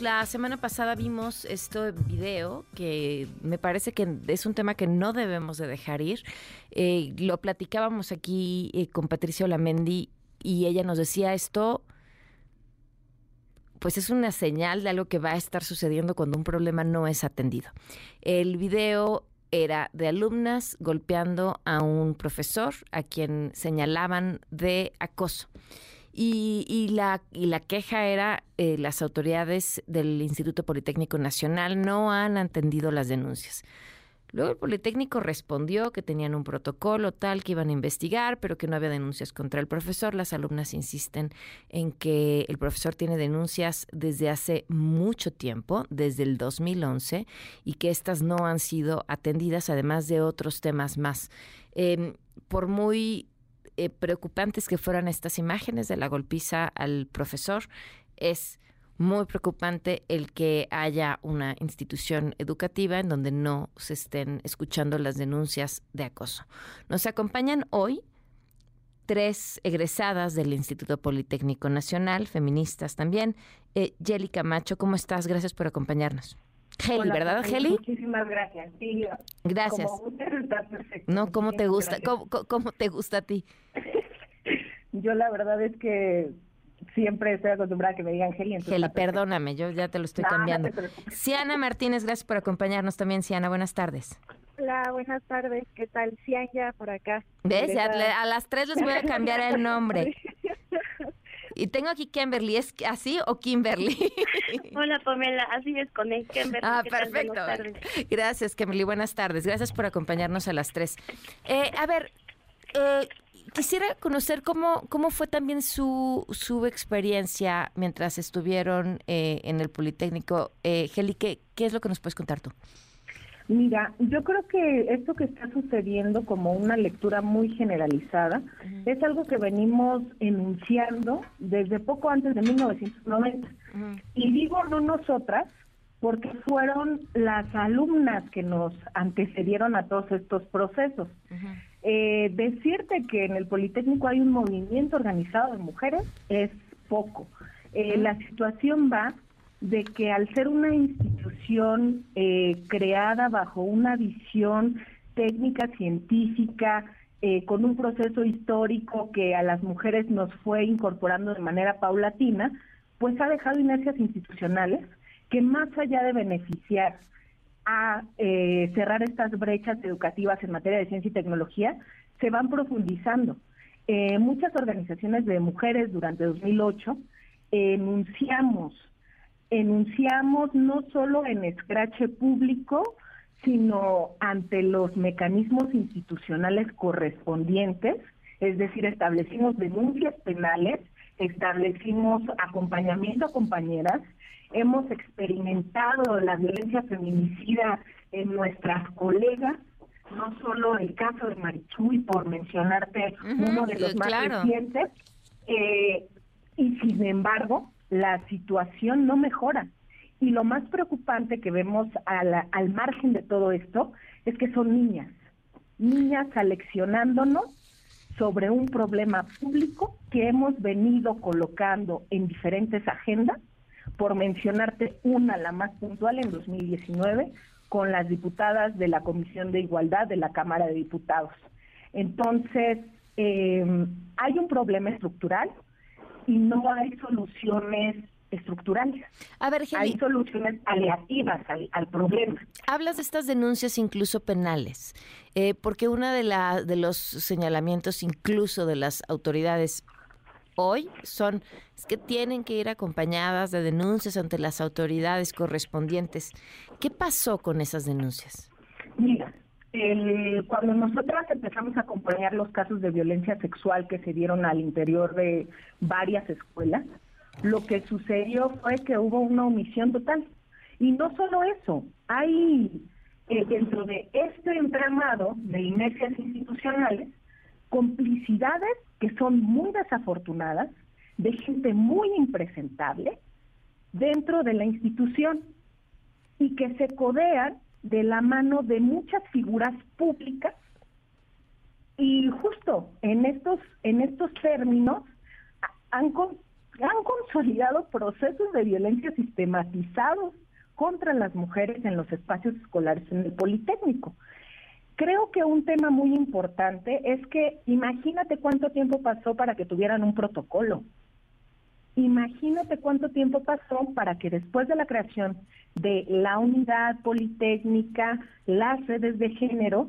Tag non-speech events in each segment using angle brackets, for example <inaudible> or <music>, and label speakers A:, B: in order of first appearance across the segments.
A: la semana pasada vimos este video que me parece que es un tema que no debemos de dejar ir. Eh, lo platicábamos aquí eh, con Patricia Olamendi y ella nos decía esto, pues es una señal de algo que va a estar sucediendo cuando un problema no es atendido. El video era de alumnas golpeando a un profesor a quien señalaban de acoso. Y, la, y la queja era, eh, las autoridades del Instituto Politécnico Nacional no han atendido las denuncias. Luego el Politécnico respondió que tenían un protocolo tal que iban a investigar, pero que no había denuncias contra el profesor. Las alumnas insisten en que el profesor tiene denuncias desde hace mucho tiempo, desde el 2011, y que estas no han sido atendidas, además de otros temas más. Eh, por muy eh, preocupantes que fueran estas imágenes de la golpiza al profesor, es muy preocupante el que haya una institución educativa en donde no se estén escuchando las denuncias de acoso. Nos acompañan hoy tres egresadas del Instituto Politécnico Nacional, feministas también. Eh, Yeli Camacho, ¿cómo estás? Gracias por acompañarnos. Heli, ¿verdad, Heli?
B: Muchísimas gracias. Sí,
A: gracias.
B: Como está perfecto.
A: No, ¿cómo te gusta? ¿Cómo, ¿Cómo, te gusta a ti? <laughs>
B: Yo la verdad es que siempre estoy acostumbrada a que me digan Heli.
A: Heli, perdóname, yo ya te lo estoy cambiando. Siana Martínez, gracias por acompañarnos también, Siana. Buenas tardes.
C: Hola, buenas tardes. ¿Qué tal? Cianya por acá.
A: ¿Ves? A, a las tres les voy a cambiar el nombre. <laughs> Y tengo aquí Kimberly, ¿es así o Kimberly? <laughs>
C: Hola Pamela, así es con el Kimberly.
A: Ah, perfecto. Gracias Kimberly, buenas tardes. Gracias por acompañarnos a las tres. Eh, a ver, eh, quisiera conocer cómo, cómo fue también su, su experiencia mientras estuvieron eh, en el Politécnico. Eh, Geli, ¿qué, ¿qué es lo que nos puedes contar tú?
B: Mira, yo creo que esto que está sucediendo como una lectura muy generalizada es algo que venimos enunciando desde poco antes de 1990. Y digo no nosotras, porque fueron las alumnas que nos antecedieron a todos estos procesos. eh, decirte que en el Politécnico hay un movimiento organizado de mujeres es poco. Eh, la situación va de que al ser una institución eh, creada bajo una visión técnica, científica, eh, con un proceso histórico que a las mujeres nos fue incorporando de manera paulatina, pues ha dejado inercias institucionales que más allá de beneficiar a eh, cerrar estas brechas educativas en materia de ciencia y tecnología, se van profundizando. Eh, muchas organizaciones de mujeres durante 2008 enunciamos enunciamos no solo en escrache público, sino ante los mecanismos institucionales correspondientes, es decir, establecimos denuncias penales, establecimos acompañamiento a compañeras, hemos experimentado la violencia feminicida en nuestras colegas, no solo el caso de Marichuy, por mencionarte uno de los más recientes, eh, y sin embargo, la situación no mejora. Y lo más preocupante que vemos al margen de todo esto es que son niñas, niñas aleccionándonos sobre un problema público que hemos venido colocando en diferentes agendas, por mencionarte una, la más puntual, en 2019, con las diputadas de la Comisión de Igualdad de la Cámara de Diputados. Entonces, eh, hay un problema estructural, y no hay soluciones estructurales.
A: A ver,
B: Hay soluciones aleativas al, problema.
A: Hablas de estas denuncias incluso penales, eh, porque uno de, la, de los señalamientos incluso de las autoridades hoy son es que tienen que ir acompañadas de denuncias ante las autoridades correspondientes. ¿Qué pasó con esas denuncias?
B: Mira, el, cuando nosotras empezamos a acompañar los casos de violencia sexual que se dieron al interior de varias escuelas, lo que sucedió fue que hubo una omisión total. Y no solo eso, hay eh, dentro de este entramado de inercias institucionales complicidades que son muy desafortunadas de gente muy impresentable dentro de la institución y que se codean de la mano de muchas figuras públicas y justo en estos en estos términos han han consolidado procesos de violencia sistematizados contra las mujeres en los espacios escolares en el Politécnico. Creo que un tema muy importante es que imagínate cuánto tiempo pasó para que tuvieran un protocolo. Imagínate cuánto tiempo pasó para que después de la creación de la unidad politécnica, las redes de género,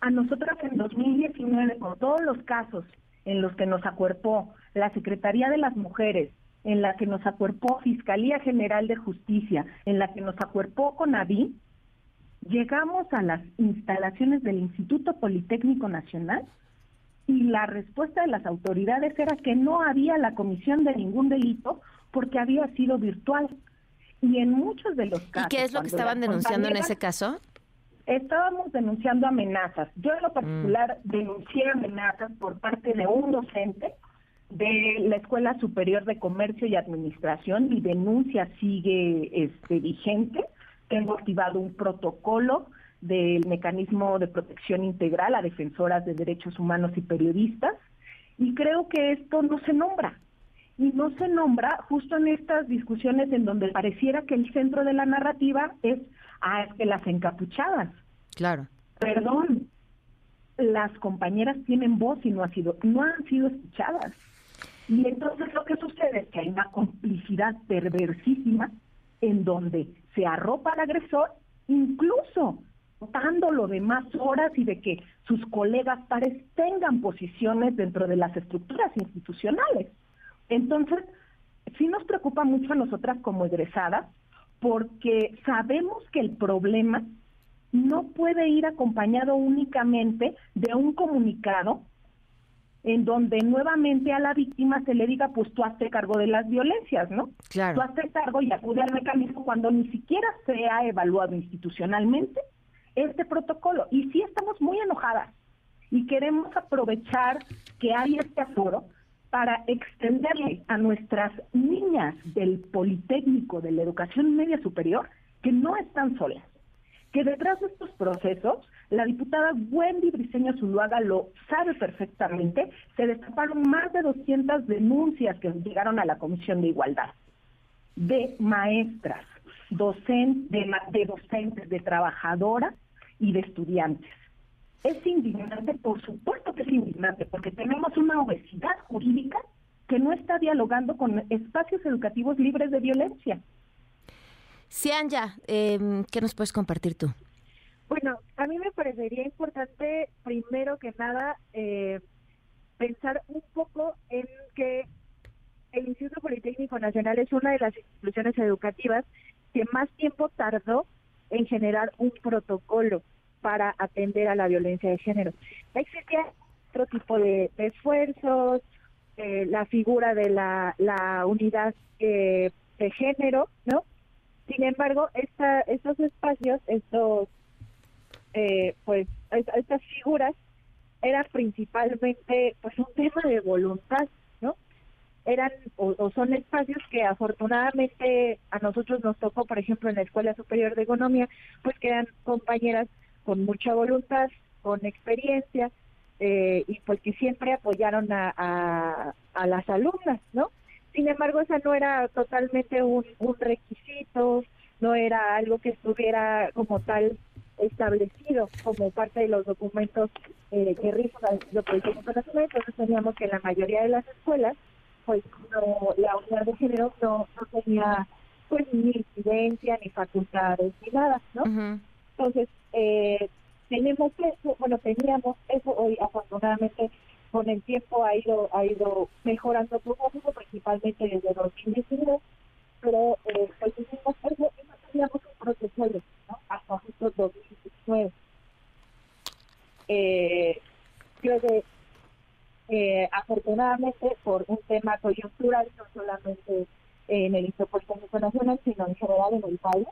B: a nosotros en 2019, con todos los casos en los que nos acuerpó la Secretaría de las Mujeres, en la que nos acuerpó Fiscalía General de Justicia, en la que nos acuerpó CONAVI, llegamos a las instalaciones del Instituto Politécnico Nacional y la respuesta de las autoridades era que no había la comisión de ningún delito porque había sido virtual. Y en muchos de los casos...
A: ¿Y qué es lo que estaban denunciando en ese caso?
B: Estábamos denunciando amenazas. Yo en lo particular mm. denuncié amenazas por parte de un docente de la Escuela Superior de Comercio y Administración. Mi denuncia sigue este, vigente. Tengo activado un protocolo del mecanismo de protección integral a defensoras de derechos humanos y periodistas. Y creo que esto no se nombra. Y no se nombra justo en estas discusiones en donde pareciera que el centro de la narrativa es, ah, es que las encapuchadas.
A: Claro.
B: Perdón, las compañeras tienen voz y no, ha sido, no han sido escuchadas. Y entonces lo que sucede es que hay una complicidad perversísima en donde se arropa al agresor, incluso lo de más horas y de que sus colegas pares tengan posiciones dentro de las estructuras institucionales. Entonces, sí nos preocupa mucho a nosotras como egresadas, porque sabemos que el problema no puede ir acompañado únicamente de un comunicado en donde nuevamente a la víctima se le diga, pues tú hazte cargo de las violencias, ¿no?
A: Claro.
B: Tú hazte cargo y acude al mecanismo cuando ni siquiera se ha evaluado institucionalmente este protocolo. Y sí estamos muy enojadas y queremos aprovechar que hay este aforo para extenderle a nuestras niñas del Politécnico de la Educación Media Superior que no están solas, que detrás de estos procesos, la diputada Wendy Briceño Zuluaga lo sabe perfectamente, se destaparon más de 200 denuncias que llegaron a la Comisión de Igualdad de maestras, docentes, de, docentes, de trabajadoras y de estudiantes. Es indignante, por supuesto que es indignante, porque tenemos una obesidad jurídica que no está dialogando con espacios educativos libres de violencia.
A: Cianya, eh, ¿qué nos puedes compartir tú?
C: Bueno, a mí me parecería importante, primero que nada, eh, pensar un poco en que el Instituto Politécnico Nacional es una de las instituciones educativas que más tiempo tardó en generar un protocolo para atender a la violencia de género. Existía otro tipo de, esfuerzos, eh, la figura de la, la unidad eh, de género, ¿no? Sin embargo, esta, estos espacios, estos, eh, pues, estas figuras eran principalmente, pues, un tema de voluntad, eran o, son espacios que afortunadamente a nosotros nos tocó, por ejemplo, en la Escuela Superior de Economía, pues que eran compañeras con mucha voluntad, con experiencia, eh, y pues que siempre apoyaron a, las alumnas, ¿no? Sin embargo, esa no era totalmente un, requisito, no era algo que estuviera como tal establecido como parte de los documentos eh, que rigen lo que nacional, entonces teníamos que en la mayoría de las escuelas pues no, la unidad de género no, no tenía pues ni incidencia, ni facultades, ni nada, ¿no? Entonces, eh, tenemos eso, bueno, teníamos eso hoy afortunadamente con el tiempo ha ido ha ido mejorando poco a poco, principalmente desde 2019, pero eh, pues eso y no teníamos un protocolo, ¿no? Hasta justo 2019. Eh, creo que eh, afortunadamente por un tema coyuntural, no solamente en el Instituto Nacional, sino en general en el país,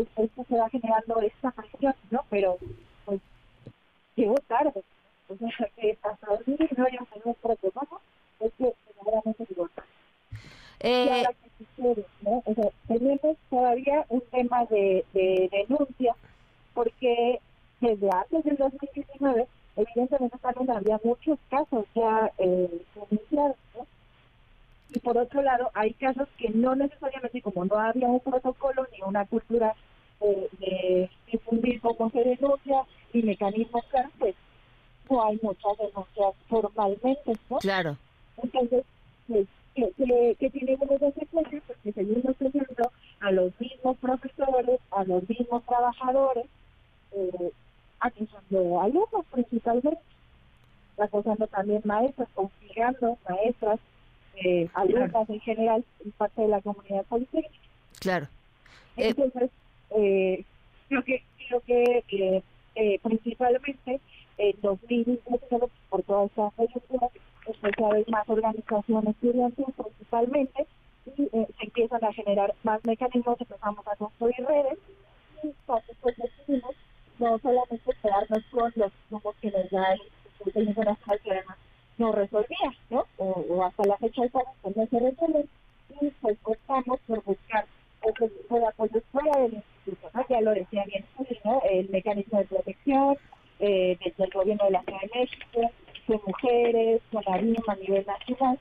C: esto se va generando esta presión, ¿no? Pero pues llegó tarde. O sea, <laughs> que hasta 2019 no un protocolo, es que verdaderamente llegó tarde. Eh... Y ahora que sucede, ¿no? O sea, tenemos todavía un tema de, de denuncia, porque desde antes del 2019 evidentemente también había muchos casos ya eh, ¿no? Y por otro lado, hay casos que no necesariamente, como no había un protocolo ni una cultura eh, de difundir cómo se denuncia y mecanismos claros, pues no hay muchas denuncias formalmente, ¿no?
A: Claro.
C: Entonces, pues, ¿qué, qué, qué tiene como consecuencias? Pues que seguimos teniendo a los mismos profesores, a los mismos trabajadores, eh, acusando alumnos principalmente, acusando también maestras, obligando maestras, eh, alumnas en general, en parte de la comunidad política.
A: Claro.
C: Eh, Entonces, eh, creo que, creo que eh, eh, principalmente en 2019, por toda esta coyuntura, cada vez más organizaciones estudiantiles principalmente, y eh, se empiezan a generar más mecanismos, empezamos a construir redes, y entonces pues decidimos no solamente quedarnos con los grupos que nos da el Instituto que además no resolvía, ¿no? O, hasta la fecha de no se resuelve, y pues optamos por buscar otro tipo de apoyo fuera del. Ya lo decía bien ¿no? El mecanismo de protección, eh, desde el gobierno de la Ciudad de México, de mujeres, con la a nivel nacional,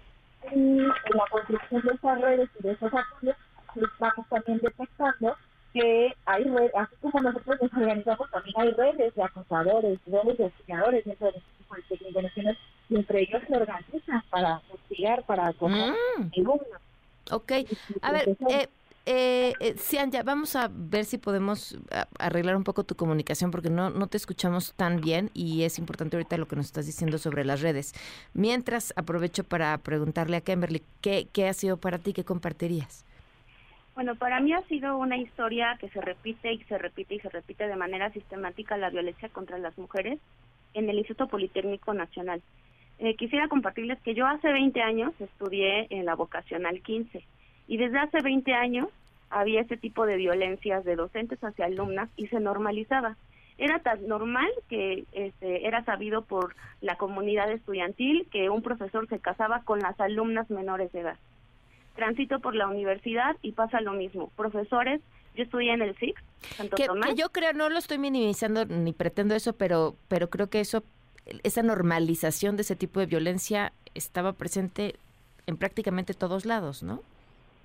C: y en la construcción de esas redes y de esos apoyos, pues vamos también detectando que hay redes, así como nosotros nos organizamos, también hay redes de acosadores, redes de hostigadores dentro del Instituto Politécnico Nacional, y entre ellos se organizan para hostigar, para acosar
A: Mm.
C: alumnos.
A: Ok. A ver, eh, eh, eh, Cianya, vamos a ver si podemos arreglar un poco tu comunicación porque no, no te escuchamos tan bien y es importante ahorita lo que nos estás diciendo sobre las redes. Mientras, aprovecho para preguntarle a Kimberly, ¿qué, qué ha sido para ti? ¿Qué compartirías?
D: Bueno, para mí ha sido una historia que se repite y se repite y se repite de manera sistemática la violencia contra las mujeres en el Instituto Politécnico Nacional. Eh, quisiera compartirles que yo hace 20 años estudié en la vocacional 15 y desde hace 20 años había ese tipo de violencias de docentes hacia alumnas y se normalizaba. Era tan normal que este, era sabido por la comunidad estudiantil que un profesor se casaba con las alumnas menores de edad transito por la universidad y pasa lo mismo. Profesores, yo estudié en el SIX, Santo
A: Que,
D: Tomás.
A: que yo creo, no lo estoy minimizando ni pretendo eso, pero, pero creo que eso, esa normalización de ese tipo de violencia estaba presente en prácticamente todos lados, ¿no?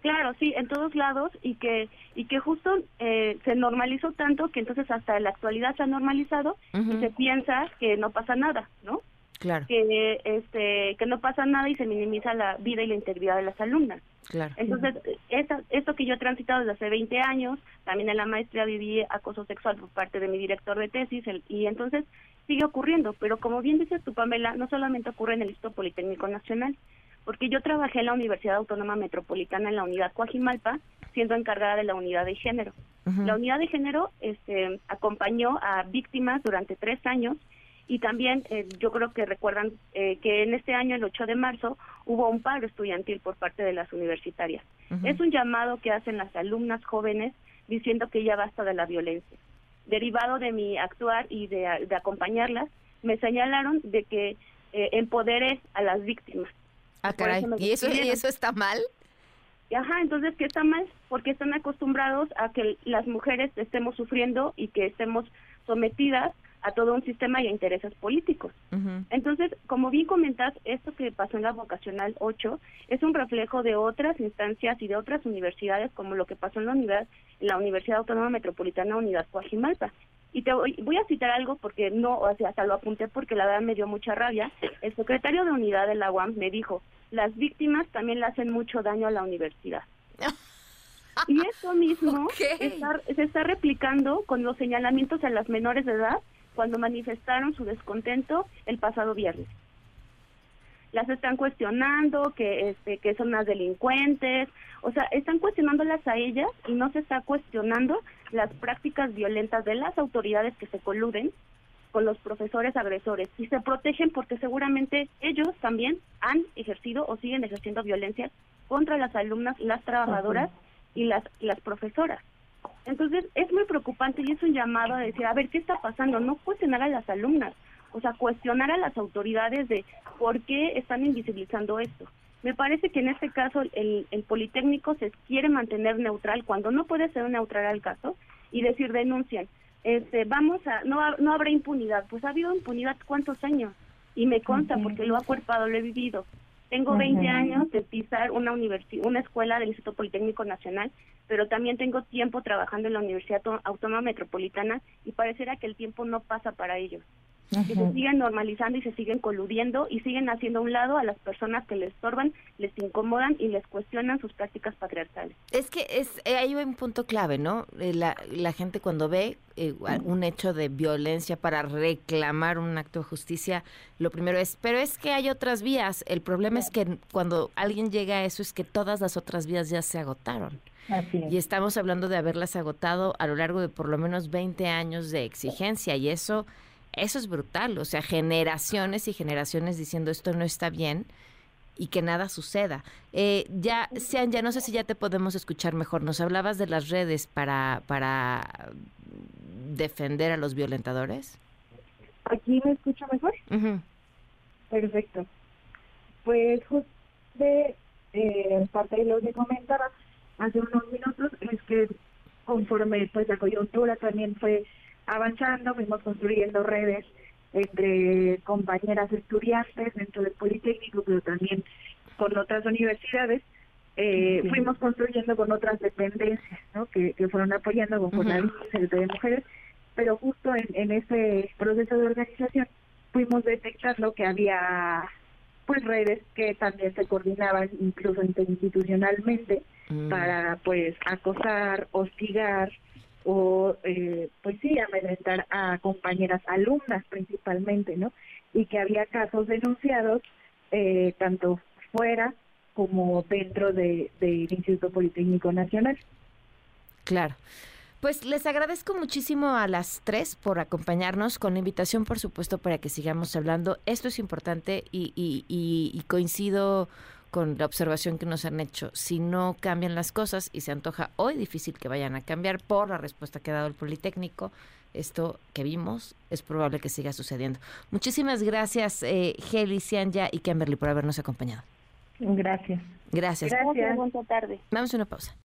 D: Claro, sí, en todos lados y que y que justo eh, se normalizó tanto que entonces hasta la actualidad se ha normalizado y se piensa que no pasa nada, ¿no?
A: Claro,
D: Que este que no pasa nada y se minimiza la vida y la integridad de las alumnas.
A: claro.
D: Entonces, esta, esto que yo he transitado desde hace 20 años, también en la maestría viví acoso sexual por parte de mi director de tesis, el- y entonces sigue ocurriendo, pero como bien dices tú, Pamela, no solamente ocurre en el Instituto Politécnico Nacional, porque yo trabajé en la Universidad Autónoma Metropolitana en la unidad Coajimalpa, siendo encargada de la unidad de género. La unidad de género este, acompañó a víctimas durante tres años y también eh, yo creo que recuerdan eh, que en este año, el 8 de marzo, hubo un paro estudiantil por parte de las universitarias. Es un llamado que hacen las alumnas jóvenes diciendo que ya basta de la violencia. Derivado de mi actuar y de, de acompañarlas, me señalaron de que eh, empoderé a las víctimas.
A: Ah, caray.
D: eso
A: ¿Y eso, ¿Y
D: despidieron.
A: eso está mal?
D: Ajá, entonces, ¿qué está mal? Porque están acostumbrados a que las mujeres estemos sufriendo y que estemos sometidas a todo un sistema y a intereses políticos. Entonces, como bien comentas, esto que pasó en la vocacional 8 es un reflejo de otras instancias y de otras universidades, como lo que pasó en la, unidad, en la Universidad Autónoma Metropolitana Unidad Coajimalpa. Y te voy, voy a citar algo porque no, o sea, hasta lo apunté porque la verdad me dio mucha rabia. El secretario de unidad de la UAM me dijo, las víctimas también le hacen mucho daño a la universidad. <laughs> Y esto mismo está- se está replicando con los señalamientos a las menores de edad cuando manifestaron su descontento el pasado viernes. Las están cuestionando, que, este, que son unas delincuentes, o sea, están cuestionándolas a ellas y no se está cuestionando las prácticas violentas de las autoridades que se coluden con los profesores agresores y se protegen porque seguramente ellos también han ejercido o siguen ejerciendo violencia contra las alumnas, las trabajadoras y las, las profesoras. Entonces es muy preocupante y es un llamado a decir, a ver, ¿qué está pasando? No cuestionar a las alumnas, o sea, cuestionar a las autoridades de por qué están invisibilizando esto. Me parece que en este caso el, el Politécnico se quiere mantener neutral cuando no puede ser neutral al caso y decir denuncian. Este, vamos a, no, no habrá impunidad. Pues ha habido impunidad cuántos años y me consta porque lo ha cuerpado, lo he vivido. Tengo 20 años de pisar una universidad, una escuela del Instituto Politécnico Nacional, pero también tengo tiempo trabajando en la Universidad Autónoma Metropolitana y pareciera que el tiempo no pasa para ellos que se siguen normalizando y se siguen coludiendo y siguen haciendo a un lado a las personas que les estorban, les incomodan y les cuestionan sus prácticas patriarcales.
A: Es que es eh, hay un punto clave, ¿no? Eh, la, la gente cuando ve eh, un hecho de violencia para reclamar un acto de justicia, lo primero es, pero es que hay otras vías. El problema es que cuando alguien llega a eso es que todas las otras vías ya se agotaron. Y estamos hablando de haberlas agotado a lo largo de por lo menos 20 años de exigencia y eso eso es brutal, o sea, generaciones y generaciones diciendo esto no está bien y que nada suceda. Eh, ya, sean, ya no sé si ya te podemos escuchar mejor. Nos hablabas de las redes para, para defender a los violentadores.
C: ¿Aquí me escucho mejor? Perfecto. Pues justo de eh, parte de lo que comentaba hace unos minutos es que conforme pues la coyuntura también fue avanzando, fuimos construyendo redes entre compañeras estudiantes dentro del Politécnico, pero también con otras universidades. Eh, fuimos construyendo con otras dependencias ¿no? que, fueron apoyando con la de mujeres, pero justo en, en ese proceso de organización fuimos detectando que había pues redes que también se coordinaban incluso interinstitucionalmente mm. para pues acosar, hostigar, o eh, pues sí, amedrentar a compañeras alumnas principalmente, ¿no? Y que había casos denunciados eh, tanto fuera como dentro del de, Instituto Politécnico Nacional.
A: Claro. Pues les agradezco muchísimo a las tres por acompañarnos, con la invitación, por supuesto, para que sigamos hablando. Esto es importante y, y, y coincido con la observación que nos han hecho. Si no cambian las cosas y se antoja hoy difícil que vayan a cambiar por la respuesta que ha dado el Politécnico, esto que vimos es probable que siga sucediendo. Muchísimas gracias, eh, Heli, Cianya y Kimberly, por habernos acompañado.
B: Gracias.
A: Gracias.
D: Gracias. Buenas tardes.
A: Vamos a una pausa.